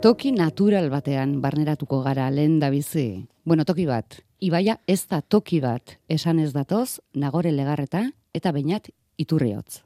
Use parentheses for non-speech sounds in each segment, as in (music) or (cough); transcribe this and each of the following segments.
Toki natural batean barneratuko gara lehen da bizi. Bueno, toki bat. Ibaia ez da toki bat. Esan ez datoz, nagore legarreta eta bainat iturriotz.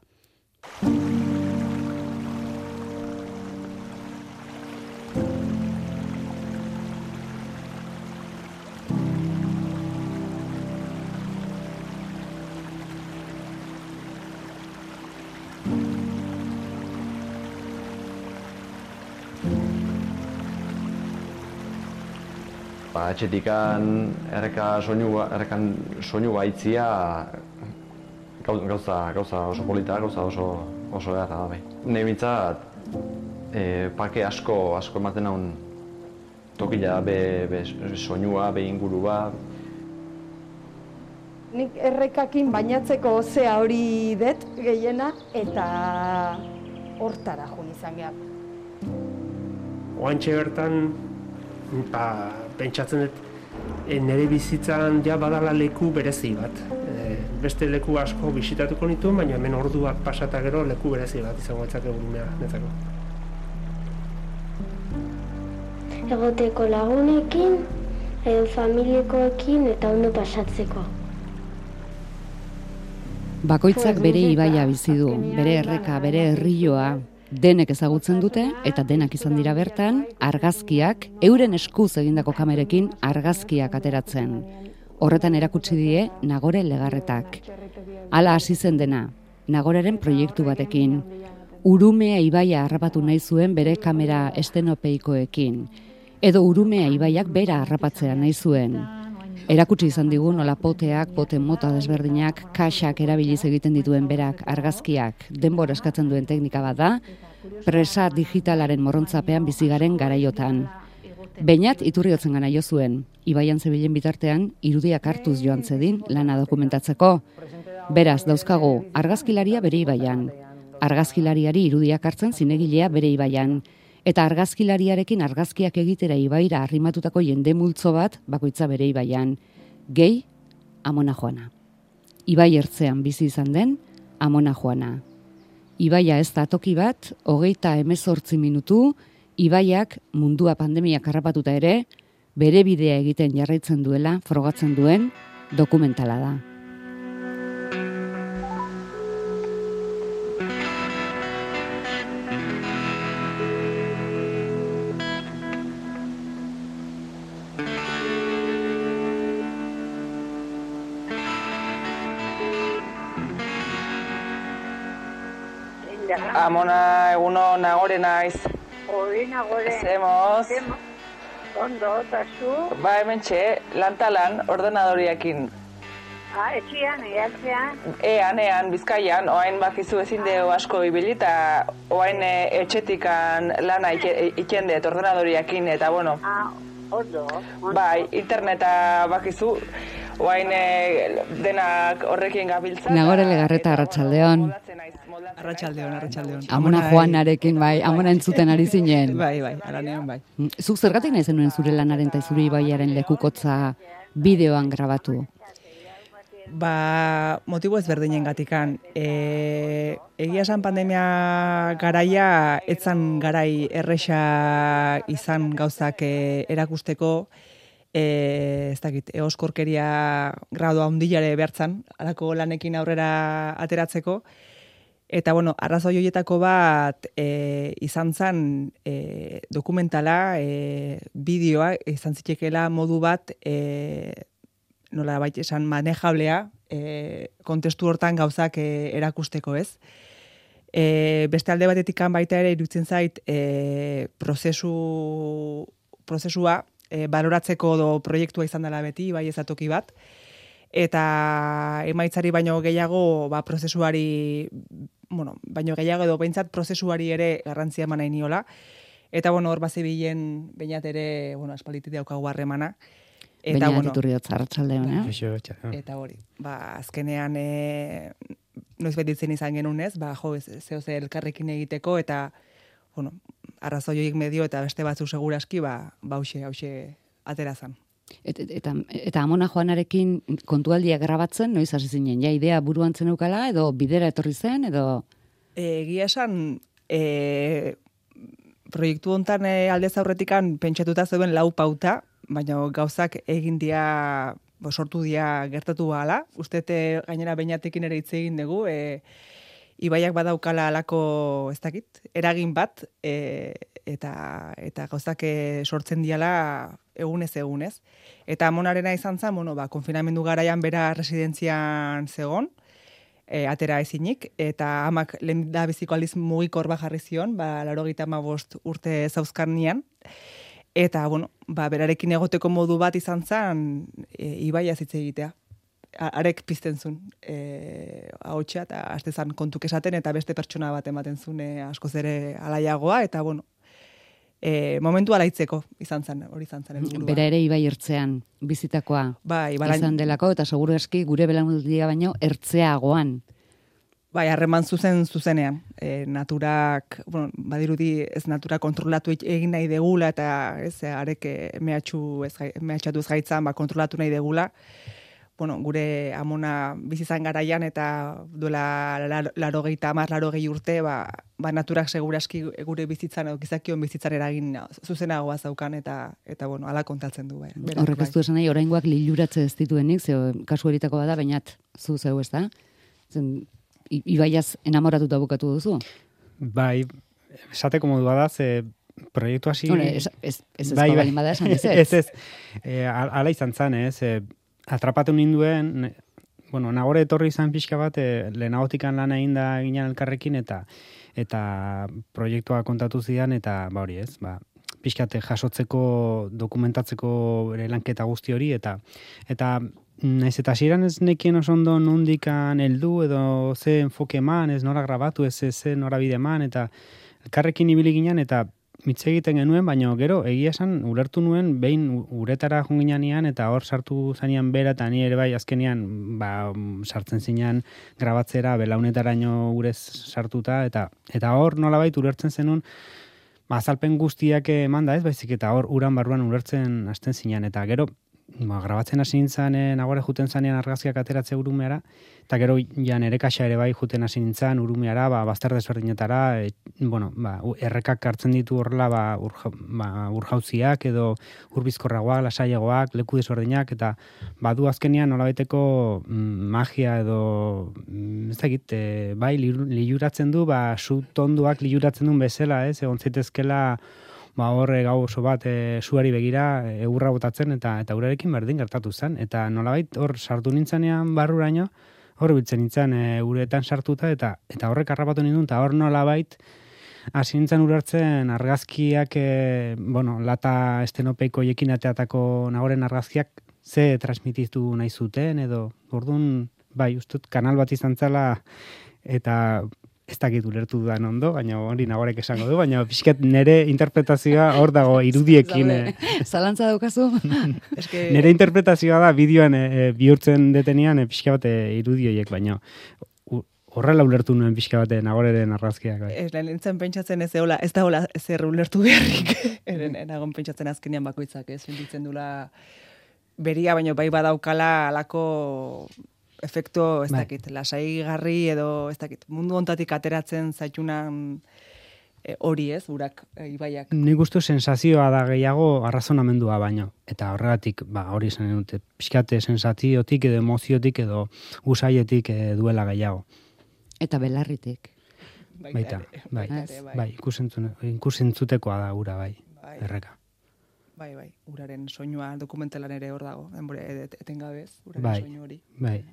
Ba, etxetikan erreka soinu, errekan soinu baitzia gauza, gauza oso polita, gauza oso, oso edarra da bai. Nei bintzat, e, pake asko, asko ematen haun tokila be, be, soinua, be ingurua. Nik errekakin bainatzeko zea hori det gehiena eta hortara jo izan gehar. Oantxe bertan, ba, pentsatzen dut e, nire bizitzan ja badala leku berezi bat. E, beste leku asko bisitatuko nituen, baina hemen orduak pasata gero leku berezi bat izango etzak egurumea netzako. Egoteko lagunekin, edo familiekoekin eta ondo pasatzeko. Bakoitzak bere ibaia bizi du, bere erreka, bere herrioa, denek ezagutzen dute eta denak izan dira bertan argazkiak euren eskuz egindako kamerekin argazkiak ateratzen. Horretan erakutsi die Nagore legarretak. Hala hasi zen dena, Nagoreren proiektu batekin. Urumea ibaia harrapatu nahi zuen bere kamera estenopeikoekin. Edo Urumea ibaiak bera harrapatzea nahi zuen. Erakutsi izan digu nola poteak, poten mota desberdinak, kaxak erabiliz egiten dituen berak argazkiak denbora eskatzen duen teknika bat da, presa digitalaren morrontzapean bizigaren garaiotan. Beinat iturriotzen gana jo zuen, ibaian zebilen bitartean irudiak hartuz joan zedin lana dokumentatzeko. Beraz, dauzkagu, argazkilaria bere ibaian. Argazkilariari irudiak hartzen zinegilea bere ibaian eta argazkilariarekin argazkiak egitera ibaira arrimatutako jende multzo bat bakoitza bere ibaian. Gehi, amona joana. Ibai ertzean bizi izan den, amona joana. Ibaia ez da toki bat, hogeita emezortzi minutu, ibaiak mundua pandemia karrapatuta ere, bere bidea egiten jarraitzen duela, frogatzen duen, dokumentala da. Amona, eguno, nagore naiz. Hori nagore. Zemoz. Ondo, eta zu? Ba, hemen txe, lantalan, ordenadoriakin. Ah, etxian, eatzean. Ean, ean, bizkaian, oain bakizu ezin deo asko ibili, eta oain e, etxetikan lana ikendet ordenadoriakin, eta bueno. Ah, ondo. ondo. Bai, interneta bakizu, oain e, denak horrekin gabiltza. Nagore legarreta arratsaldeon. Arratxaldeon, arratxaldeon. Amona Juanarekin, bai, amona entzuten ari zinen. Bai, bai, aranean, bai. Zuk zergatik nahi zenuen zure lanaren eta zure ibaiaren lekukotza bideoan grabatu? Ba, motibo ezberdinen gatikan. E, egia esan pandemia garaia, etzan garai erresa izan gauzak e, erakusteko, e, ez dakit, eoskorkeria gradu handilare behartzan, alako lanekin aurrera ateratzeko, Eta, bueno, arrazoi horietako bat e, izan zen e, dokumentala, e, bideoa, izan zitekela modu bat, e, nola baita esan manejablea, e, kontestu hortan gauzak e, erakusteko ez. E, beste alde batetik baita ere irutzen zait e, prozesu, prozesua e, baloratzeko do proiektua izan dela beti, bai ezatoki bat, eta emaitzari baino gehiago ba, prozesuari bueno, baino gehiago edo behintzat prozesuari ere garrantzia eman nahi niola. Eta, bueno, hor bazi bilen, bainat ere, bueno, espalitit daukagu harremana. Eta, bueno, iturriot zarratxaldeon, eh? Eta hori, ba, azkenean, e, noiz betitzen izan genuen ez, ba, jo, zeo ze elkarrekin egiteko, eta, bueno, arrazoioik medio eta beste batzu seguraski, ba, ba, hause, hause, aterazan. Et, et, eta, eta amona joanarekin kontualdiak grabatzen, noiz hasi zinen, ja idea buruan zenukala, edo bidera etorri zen, edo... Egia esan, e, proiektu hontan e, aldez aurretikan pentsatuta zeuden lau pauta, baina gauzak egin dia bo, sortu dia gertatu hala. Ustete gainera beinatekin ere hitz egin dugu, e, ibaiak badaukala alako, ez dakit, eragin bat, e, eta, eta gauzak e, sortzen diala egunez egunez. Eta amonarena izan zen, bueno, ba, konfinamendu garaian bera residentzian zegon, e, atera ezinik, eta amak lehen da biziko aldiz mugikor jarri zion, ba, laro bost urte zauzkarnian, eta, bueno, ba, berarekin egoteko modu bat izan zen, e, ibaia zitze egitea. Arek pizten zuen e, haotxa, eta azte zan kontuk esaten, eta beste pertsona bat ematen zuen e, askoz ere alaiagoa, eta, bueno, e, momentu alaitzeko izan zen, hori izan zen. helburua. Bera ere ibai ertzean bizitakoa Bai, balain- izan delako, eta seguru eski gure belaunaldia baino ertzeagoan. Bai, harreman zuzen zuzenean. E, naturak, bueno, badirudi ez natura kontrolatu e- egin nahi degula eta ez arek eh, mehatxu ez mehatxatu ez gaitzan ba kontrolatu nahi degula. Bueno, gure amona bizizan garaian eta duela lar- larogeita hamar, larogei urte, ba, ba naturak seguraski gure bizitzan edo gizakion bizitzan eragin zuzenagoa zaukan eta eta bueno, hala kontatzen du bai. berak, Horrek ez bai. du esan nahi, oraingoak liluratze ez dituenik, ze kasu eritako bada, bainat zu zeu ez da? Zen, ibaiaz enamoratuta bukatu duzu? Bai, esateko modua da, ze proiektu hasi... Hore, ez, ez, ez ez Bai, bai. bada esan ez, (laughs) ez, ez. E, ala izan zan, ez. E, atrapatu ninduen, bueno, nagore etorri izan pixka bat, e, lehenagotikan lan egin da ginen elkarrekin, eta eta proiektua kontatu zidan, eta ba hori ez, ba, pixkate jasotzeko, dokumentatzeko bere lanketa guzti hori, eta eta Naiz eta hasieran ez nekien oso ondo nondikan heldu edo ze enfoke eman, ez nora grabatu, ez ze nora bide eman, eta elkarrekin ibili ginen, eta mitze egiten genuen, baina gero egia esan ulertu nuen behin uretara junginean eta hor sartu zanean bera eta ni ere bai azkenean ba, sartzen zinean grabatzera belaunetaraino urez sartuta eta eta hor nolabait ulertzen zenun ba, azalpen guztiak eman da ez, baizik eta hor uran barruan ulertzen hasten zinean eta gero ba, grabatzen hasi nintzen e, nagore juten zanean argazkiak ateratze urumeara, eta gero ja nere kaxa ere bai juten hasi nintzen urumeara, ba, bazter desberdinetara, e, bueno, ba, errekak hartzen ditu horrela ba, urja, ba, urjauziak edo urbizkorragoak, lasaiagoak, leku desberdinak, eta badu azkenean nolabaiteko mm, magia edo mm, ez dakit, e, bai liluratzen du, ba, su tonduak liluratzen duen bezala, ez, egon zitezkela ba horre gau oso bat e, suari begira e, egurra botatzen eta eta urarekin berdin gertatu zen. Eta nolabait hor sartu nintzanean barruraino hor biltzen nintzen e, uretan sartuta eta eta horrek harrapatu nindun eta hor nolabait hasi nintzen ulertzen argazkiak e, bueno, lata estenopeiko jekin ateatako nagoren argazkiak ze transmititu nahi zuten edo. Ordun bai ustut kanal bat izan zela eta ez dakit ulertu dudan ondo, baina hori nagorek esango du, baina pixkat nere interpretazioa hor dago (laughs) irudiekin. Eh. Zalantza daukazu? (laughs) Eske, Nere interpretazioa da bideoan e, bihurtzen detenean e, pixka bat e, irudioiek, baina horrela ulertu nuen pixka bat e, nagoreren argazkiak. Bai. Ez lehen pentsatzen ez eola, ez da hola zer ulertu beharrik. (laughs) Eren, enagon pentsatzen azkenean bakoitzak ez sentitzen dula beria, baino bai badaukala alako efektu, ez Bai. dakit, lasaigarri edo, ez dakit, mundu ontatik ateratzen zaitunan e, hori ez, urak, e, ibaiak. Nik uste sensazioa da gehiago arrazonamendua baino. Eta horregatik, ba, hori esan dute, pixkate sensaziotik edo emoziotik edo usaietik e, duela gehiago. Eta belarritik. Baita, bai, baita ere, bai, ikusentzune- ikusentzutekoa da ura, bai, Bai. erreka. Bai, bai, uraren soinua dokumentalan ere hor dago, denbora et- etengabez, uraren Bai. soinu hori. Bai,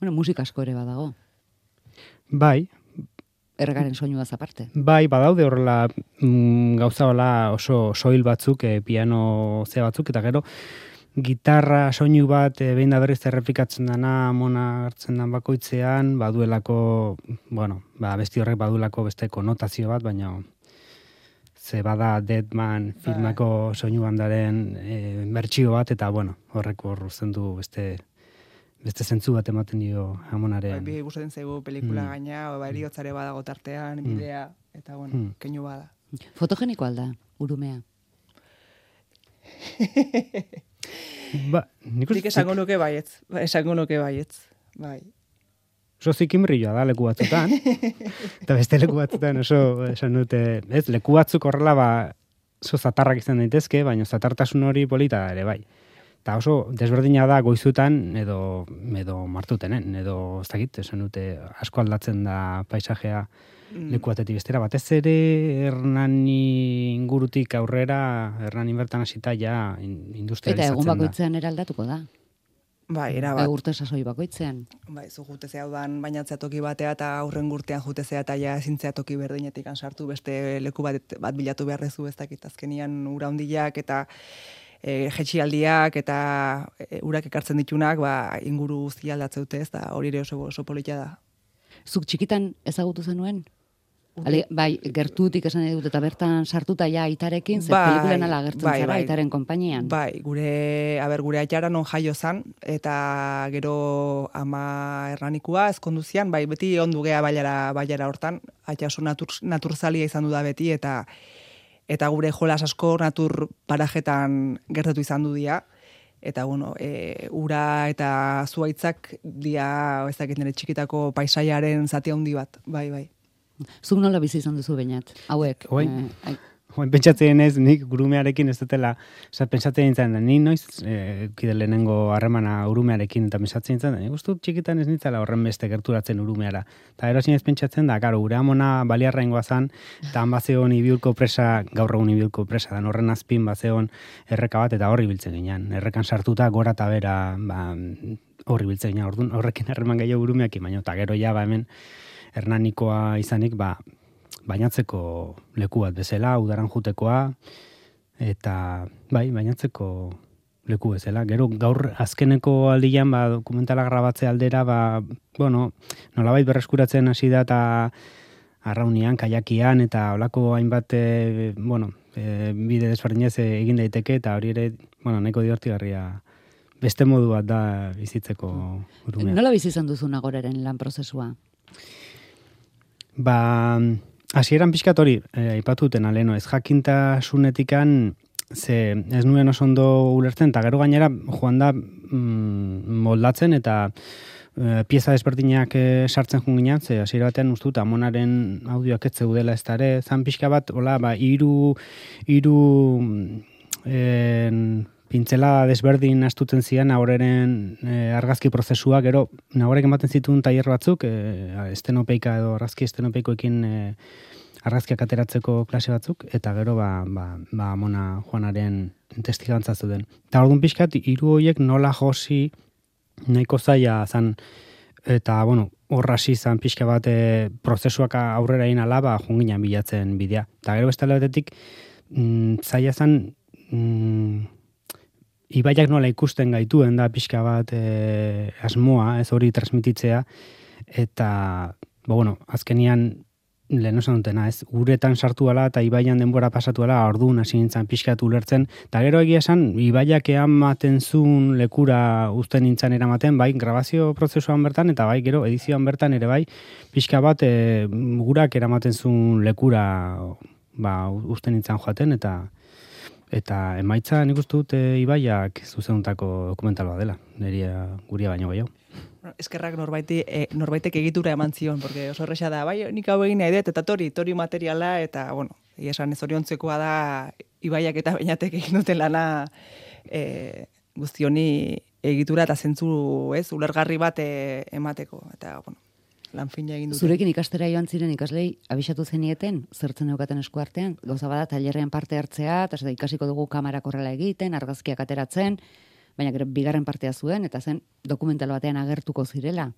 Bueno, musika asko ere badago. bai, Erregaren soinuaz aparte. Bai, badaude horrela mm, gauza hola oso soil batzuk, e, piano ze batzuk, eta gero gitarra soinu bat e, behin da berriz erreplikatzen dana mona hartzen dan bakoitzean, baduelako, bueno, ba, besti horrek badulako beste konotazio bat, baina ze bada Deadman filmako soinu bandaren e, bertsio bat, eta bueno, horrek hor uzten du beste beste zentzu bat ematen dio Bai, amonaren. bi gustatzen zaigu pelikula Mm. gaina, o ba, eriotzare badago tartean, Mm. bidea, eta bueno, Mm. keinu bada. Fotogeniko alda, urumea. (laughs) Ba, nik uste- esango nuke baietz, ba, esango nuke baietz, bai. oso zikimrilloa da leku batzutan, (laughs) eta beste leku batzutan oso, esan dute, ez, leku batzuk horrela ba, oso zatarrak izan daitezke, baina zatartasun hori polita da ere bai. Eta oso desberdina da goizutan edo, edo martutenen, edo ez dakit, esan dute asko aldatzen da paisajea Mm. leku batetik bestera. Batez ere Hernani ingurutik aurrera, Hernani bertan hasita ja in- Eta industrializatzen egun da. bakoitzean eraldatuko da. Bai, era Bai, bat. urte sasoi bakoitzean. Bai, zu jutezea udan bainatzea toki batea eta aurren gurtean jutezea eta ja ezintzea toki berdinetik sartu beste leku bat, bat bilatu beharrezu ez dakit azkenian ura hondiak eta e, jetxialdiak eta e, urak ekartzen ditunak ba, inguru guztia aldatze dute ez da hori ere oso, oso polita da. Zuk txikitan ezagutu zenuen? Ale, bai, gertutik esan dut eta bertan sartuta ja aitarekin, ze Bai, pelikulen ala agertzen bai, zara bai. aitaren konpainian. Bai, gure, a ber, gure aitara non jaio zan, eta gero ama erranikua ezkonduzian, bai, beti ondu gea baiara, baiara hortan, aita oso natur, naturzalia izan du da beti, eta eta gure jolas asko natur parajetan gertatu izan du dia, eta bueno, e, ura eta zuaitzak dia, ez dakit nire txikitako paisaiaren zati handi bat, bai, bai. Zuk nola bizi izan duzu bainat? Hauek. Oain, eh, (laughs) pentsatzen ez, nik gurumearekin ez dutela, oza, pentsatzen nintzen, da, ni noiz, e, kide lehenengo harremana urumearekin, eta pentsatzen nintzen, da, nik uste txikitan ez nintzela horren beste gerturatzen urumeara. Eta erosin ez pentsatzen da, karo, gure amona baliarra ingoa zan, eta han bazeon ibilko presa, gaur egun ibilko presa, dan horren azpin bazeon erreka bat, eta horri biltzen ginen. Errekan sartuta gora eta bera, ba, horri biltzen ginen, horrekin harreman gehiago urumeakin, baina, eta gero ja, ba, hemen, hernanikoa izanik, ba, bainatzeko leku bat bezala, udaran jutekoa, eta bai, bainatzeko leku bezala. Gero gaur azkeneko aldian ba, dokumentala grabatze aldera, ba, bueno, nolabait berreskuratzen hasi da eta arraunian, kajakian, eta olako hainbat, e, bueno, e, bide desberdinez e, egin daiteke, eta hori ere, bueno, nahiko divertigarria beste modu bat da bizitzeko urumea. Nola bizi izan duzu nagoreren lan prozesua? Ba, hasieran pixkat hori, eh, aipatu duten aleno, ez jakintasunetikan, ze ez nuen oso ondo ulertzen, eta gero gainera joan da mm, moldatzen, eta eh, pieza desberdinak eh, sartzen jun ginen, ze hasiera batean uste dut amonaren audioak ez zeudela ez da ere, zan pixka bat, hola, ba, iru, iru en, pintzela desberdin astuten zian nagoreren e, argazki prozesua, gero nagorek ematen zituen tailer batzuk, e, estenopeika edo argazki estenopeikoekin e, argazkiak ateratzeko klase batzuk, eta gero ba, ba, ba mona joanaren testigantza zuten. Eta orduan pixkat, hiru horiek nola josi nahiko zaila zan, eta bueno, hor hasi zan pixka bat e, prozesuak aurrera egin ala, ba, junginan bilatzen bidea. Eta gero beste batetik, mm, zaila zan, mm, ibaiak nola ikusten gaituen da pixka bat e, asmoa, ez hori transmititzea, eta, ba, bueno, azkenian lehen osan dutena, ez, uretan sartu ala eta ibaian denbora pasatu ala, orduan hasi nintzen pixkat ulertzen, eta gero egia esan, ibaiak eamaten zuen lekura uzten nintzen eramaten, bai, grabazio prozesuan bertan, eta bai, gero edizioan bertan ere bai, pixka bat e, gurak eramaten zuen lekura ba, uzten nintzen joaten, eta eta emaitza nik uste dut e, ibaiak zuzenuntako dokumental bat dela, neria guria baino gehiago. Eskerrak norbaiti, e, norbaitek egitura eman zion, porque oso erresa da, bai, nik hau egin nahi dut, eta tori, tori materiala, eta, bueno, esan ez oriontzekoa da, ibaiak eta bainatek egin duten lana e, guztioni egitura eta zentzu, ez, ulergarri bat emateko, eta, bueno, lan fina egin dute. Zurekin ikastera joan ziren ikaslei abisatu zenieten, zertzen eukaten esku artean, gauza bada tailerrean parte hartzea, eta ikasiko dugu kamera korrela egiten, argazkiak ateratzen, baina gero bigarren partea zuen, eta zen dokumental batean agertuko zirela.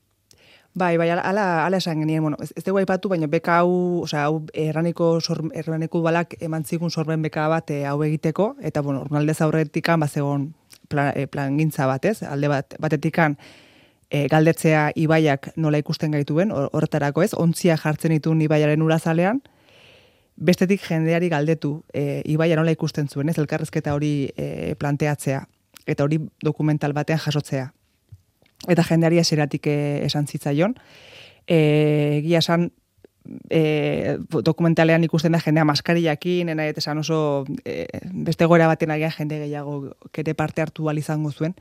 Bai, bai, ala, ala, esan genien, bueno, ez, ez dugu aipatu, baina beka hau, osea, hau erraniko, sor, erraniko balak eman zigun sorben beka bat eh, hau egiteko, eta, bueno, urnaldez aurretikan, bazegon plan, eh, plan gintza batez, alde bat, batetikan, e, galdetzea ibaiak nola ikusten gaituen, hor- horretarako ez, ontzia jartzen dituen ibaiaren urazalean, bestetik jendeari galdetu e, ibaia nola ikusten zuen, ez, elkarrezketa hori e, planteatzea, eta hori dokumental batean jasotzea. Eta jendeari eseratik e, esan zitzaion, egia esan, e, dokumentalean ikusten da jendea maskariakin, ena eta esan oso e, beste gora baten agian jende gehiago kere parte hartu izango zuen,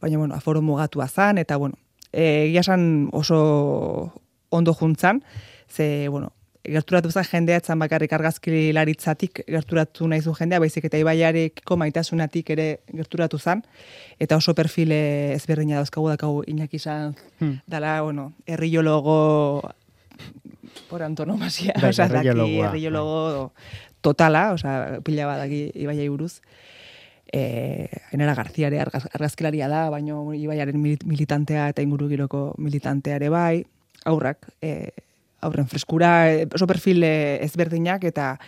baina bueno, aforo mugatua zan, eta bueno, egia esan oso ondo juntzan, ze, bueno, gerturatu zen jendea etzan bakarrik argazkilaritzatik gerturatu nahi zuen jendea, baizik eta ibaiarekiko maitasunatik ere gerturatu zen, eta oso perfile ezberdina dauzkagu dakagu inak izan, Hmm. dala, bueno, herriologo por antonomasia, Bai, osea, daki herriologo totala, osea, pila bat daki ibaiai buruz. Eh, Ainara argaz, argazkilaria da, baino ibaiaren mili- militantea eta ingurugiroko militantea ere bai, aurrak, eh, aurren freskura, eh, oso perfil ezberdinak eta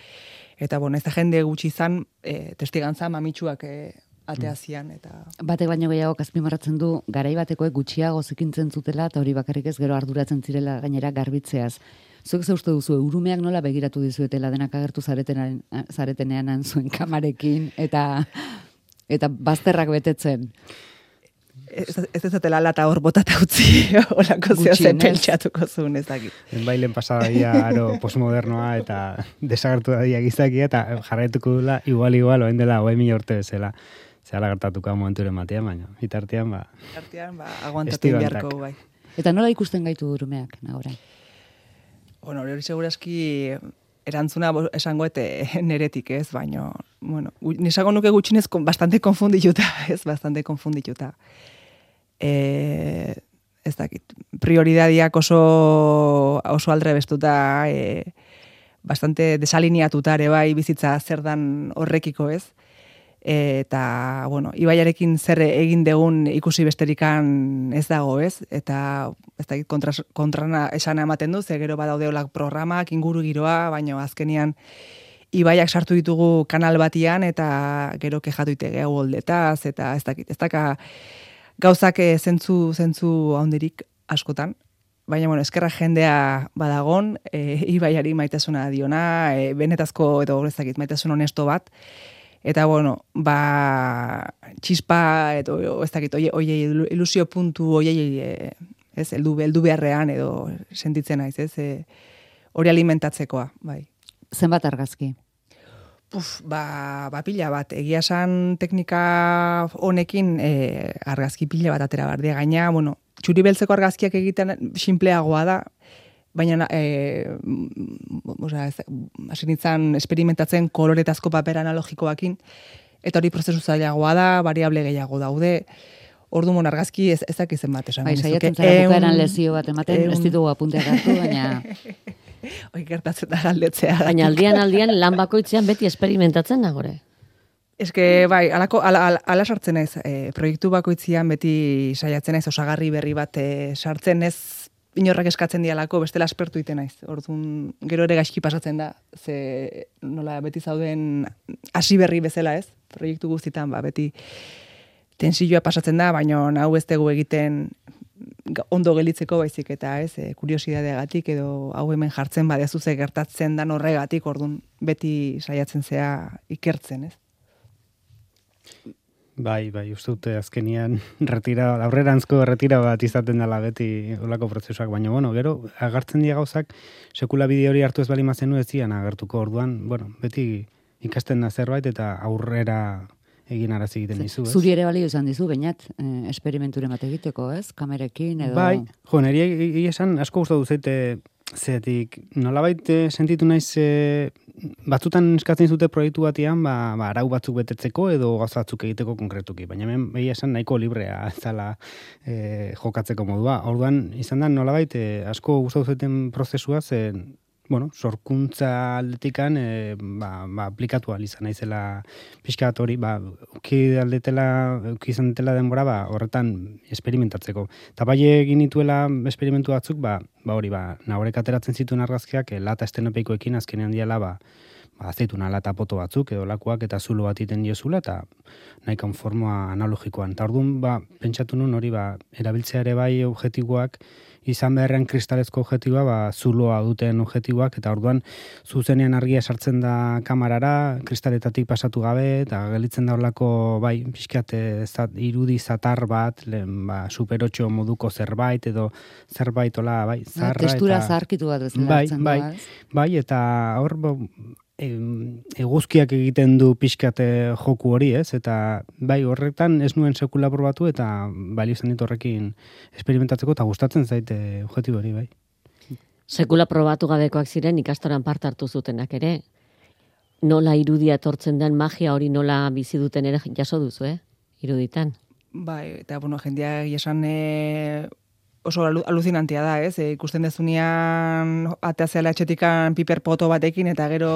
eta bueno, ez da jende gutxi izan, eh, testigantza mamitsuak eh, ateazian eta Batek baino gehiago azpimarratzen du garai batekoek gutxiago zikintzen zutela eta hori bakarrik ez gero arduratzen zirela gainera garbitzeaz. Zuek ze uste duzu urumeak nola begiratu dizuetela denak agertu zaretenean han zuen kamarekin eta eta bazterrak betetzen. ez ez ezatela lata hor botata utzi (laughs) olako zeo zen pentsatuko zuen ez dakit. En bailen pasadaia aro postmodernoa eta (laughs) desagertu da gizakia eta jarraituko dula igual igual oen dela hogei mila urte bezala. Zela gertatuko momenturen batean, baina bitartean ba, Artean, ba, aguantatu beharko bai. Eta nola ikusten gaitu urumeak nagora? Bueno, hori segurazki erantzuna esango ete (laughs) neretik ez, baino, bueno, nisago nuke gutxinez kon, bastante konfundituta, (laughs) ez, bastante konfundituta. E, ez dakit, prioridadiak oso, oso aldre bestuta, e, bastante desaliniatuta ere bai bizitza zer dan horrekiko ez. Eta, bueno, ibaiarekin zer egin degun ikusi besterikan ez dago, ez? Eta, ez dakit, kontra, kontrana esana ematen du, ze gero badaudeolak programak, inguru giroa, baina azkenian ibaiak sartu ditugu kanal batian, eta gero kejatu ite gehu holdetaz, eta ez dakit, ez daka gauzak eh, zentzu, zentzu handirik askotan, Baina, bueno, eskerra jendea badagon, e, ibaiari maitasuna diona, e, benetazko edo ez dakit, maitasun honesto bat, Eta, bueno, ba, txispa, edo, ez dakit, oie, oie, ilusio puntu, oie, ez, eldu, eldu beharrean, edo sentitzen naiz, ez, e, hori alimentatzekoa, bai. Zenbat argazki? Puf, ba, ba pila bat, egia esan teknika honekin e, argazki pila bat atera bardia gaina, bueno, txuri beltzeko argazkiak egiten simpleagoa da, baina e, osea, ez, hasi nintzen esperimentatzen koloretazko paper analogikoakin, eta hori prozesu zailagoa da, variable gehiago daude, Ordu mon argazki ez ezak izen bat esan. Bai, saiatzen zara bukaeran lezio bat ematen, ez ditugu apunteak hartu, baina... (laughs) Oi, gertatzen da galdetzea. Baina aldian aldian lan bakoitzean beti esperimentatzen nagore. Eske, bai, alako, ala, ala, ala sartzen naiz, e, proiektu bakoitzian beti saiatzen naiz, osagarri berri bat e, sartzen ez inorrak eskatzen dialako, bestela aspertu iten naiz. Orduan, gero ere gaizki pasatzen da, ze nola beti zauden hasi berri bezala ez, proiektu guztitan, ba, beti tensioa pasatzen da, baina hau ez dugu egiten ondo gelitzeko baizik eta ez, e, kuriosidadeagatik edo hau hemen jartzen badezu ze gertatzen dan horregatik, ordun beti saiatzen zea ikertzen, ez? Bai, bai, uste dute azkenian (laughs) retira, aurrerantzko retira bat izaten dela beti olako prozesuak, baina bueno, gero agartzen dira gauzak sekula bide hori hartu ez bali mazenu ez zian agertuko orduan, bueno, beti ikasten da zerbait eta aurrera egin arazi egiten dizu, ez? Zuri ere balio izan dizu, bainat, eh, esperimenturen bat egiteko, ez? Kamerekin edo... Bai, jo, niri esan asko gustatu zaite zetik nolabait eh, sentitu naiz e, batzutan eskatzen zute proiektu batean ba, ba, arau batzuk betetzeko edo gauza batzuk egiteko konkretuki, baina hemen egia esan nahiko librea zala e, jokatzeko modua. Orduan izan da nolabait e, asko gustatu zaiten prozesua zen bueno, sorkuntza aldetikan e, ba, ba, aplikatu izan naizela pixka bat hori, ba, uki aldetela, uki izan dutela denbora, ba, horretan esperimentatzeko. Eta bai egin nituela esperimentu batzuk, ba, ba hori, ba, nahorek ateratzen zituen argazkiak, e, lata estenopeikoekin azkenean diala, ba, azeituna lata poto batzuk, edo lakuak eta zulo bat iten diozula, eta nahi konformoa analogikoan. Eta orduan, ba, pentsatu nun hori, ba, erabiltzea ere bai objektiboak, izan beharrean kristalezko objektiboa, ba, zuloa duten objektiboak, eta orduan zuzenean argia sartzen da kamarara, kristaletatik pasatu gabe, eta gelitzen da horlako, bai, pixkat, eh, zat, irudi zatar bat, lehen, ba, superotxo moduko zerbait, edo zerbait, ola, bai, Ba, zarra, testura eta... zaharkitu bat bezala bai, bai, bai, eta hor, bo, eguzkiak egiten du pixkate joku hori, ez? Eta bai, horretan ez nuen sekula probatu eta balio zen dit horrekin esperimentatzeko eta gustatzen zaite objektibo hori, bai. Sekula probatu gabekoak ziren ikastoran parte hartu zutenak ere. Nola irudia etortzen den magia hori nola bizi duten ere jaso duzu, eh? Iruditan. Bai, eta, bueno, jendia esan e, oso alu- aluzinantia da, ez? E, ikusten dezunean ateazela etxetikan piperpoto batekin, eta gero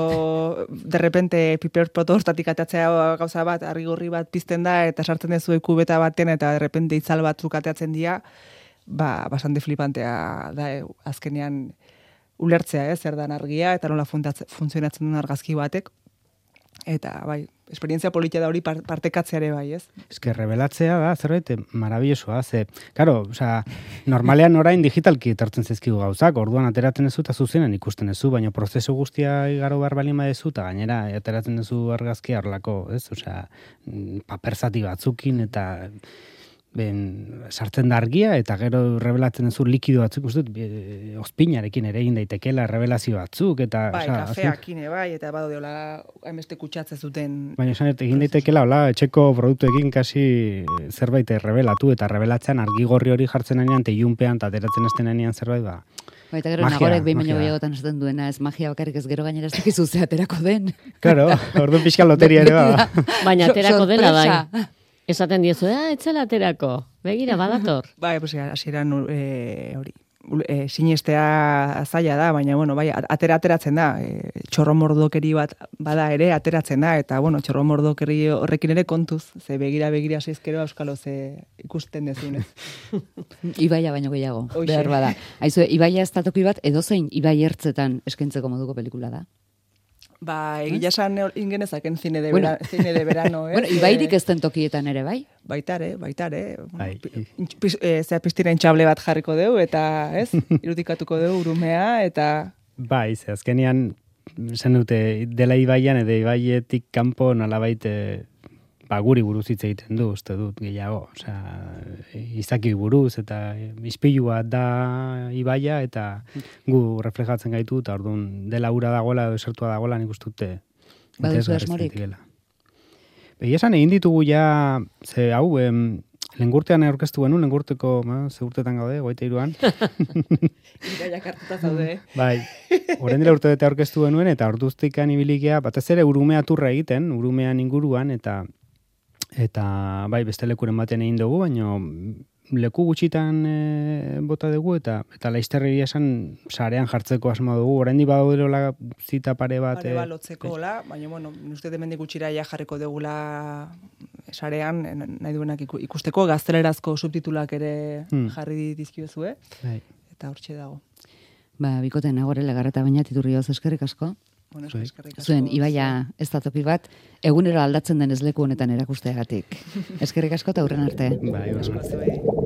(laughs) derrepente piperpoto hortatik ateatzea gauza bat, argigorri bat pizten da, eta sartzen dezu kubeta baten, eta derrepente itzal batzuk ateatzen dira, ba, bastante flipantea da, e, azkenean ulertzea, ez? Zer dan argia, eta nola funtzionatzen duen argazki batek. Eta, bai, esperientzia politia da hori par- partekatzea ere bai, ez? Eske revelatzea da zerbait maravillosoa, ze, claro, osea, normalean orain digitalki etortzen zaizkigu gauzak, orduan ateratzen ezu eta zuzenan ikusten ezu, baina prozesu guztia igaro behar balin badezu eta gainera ateratzen duzu argazkia horlako, ez? Osea, mm, paper zati batzukin eta ben, sartzen da argia eta gero revelatzen duzu likido batzuk, uste dut, e, ozpinarekin ere egin daitekela revelazio batzuk eta Bai, azken- kafeakin, bai, eta badu deola hainbeste kutsatze zuten Baina esan egin daitekela, hola, etxeko produktuekin kasi zerbait errebelatu eta rebelatzean argigorri hori jartzen anean, teiunpean, eta ateratzen esten anean zerbait, ba. Ba, eta gero Magia, nagorek behin baino gehiagotan esaten duena, ez magia bakarrik ez gero gainera ez dakizu ze aterako den. Claro, (laughs) orduan pixka loteria ere ba. Baina aterako dela bai. Esaten diezu, ah, etzela aterako. Begira, badator. (laughs) Bai, pues hasieran e, hori e, sinestea zaila da, baina bueno, bai, at- atera ateratzen da. E, txorro mordokeri bat bada ere ateratzen da eta bueno, txorro mordokeri horrekin ere kontuz, ze begira begira seizkero euskalo ze ikusten dezunez. (laughs) Ibaia baino gehiago, Hoxe. behar bada. Aizue, Ibaia ez bat, edozein Ibai ertzetan eskentzeko moduko pelikula da. Ba, egia esan ingenezaken zine de, Bueno. zine de verano, (laughs) eh? Bueno, Ibairik ez den tokietan ere, bai? Baitare, baitare. Bai. Pis, e, zera piztiren txable bat jarriko deu, eta, ez? (laughs) Irudikatuko deu urumea, eta... Bai, ze azkenean, zen dute, dela ibaian edo ibaietik kanpo nolabait eh, ba, guri buruz hitz egiten du, uste dut, gehiago. Osea, izaki buruz, eta ispilua da ibaia, eta gu reflejatzen gaitu, eta orduan dela ura dagoela edo esertua dagoela nik uste dute. Baduzu asmorik? Begia esan egin ditugu ja, ze hau, em, lengurtean aurkeztu genuen, lengurteko, ma, ze urtetan gaude, goita iruan. (laughs) Iraiak hartuta zaude, eh? Bai, orain dela urte aurkeztu genuen, eta orduztikan ibilikea, batez ere urumea turra egiten, urumean inguruan, eta eta bai, beste lekuren baten egin dugu, baino leku gutxitan e, bota dugu, eta eta laizterri esan sarean jartzeko asmo dugu, orain di badauderola zita pare bat. Pare eh, bat lotzeko, hola, baina, bueno, uste demendik gutxira ja jarriko degula sarean, eh, nahi duenak iku- ikusteko, gaztelerazko subtitulak ere Hmm. jarri dizkiozue, Bai. eta hortxe dago. Ba, bikoten agore legarreta baina titurri eskerrik asko. Bueno, eskerrik asko. Zuen, Ibaia ez da toki bat, egunero aldatzen den ez leku honetan erakusteagatik. (laughs) eskerrik asko eta hurren arte. Bai, Asko zuei.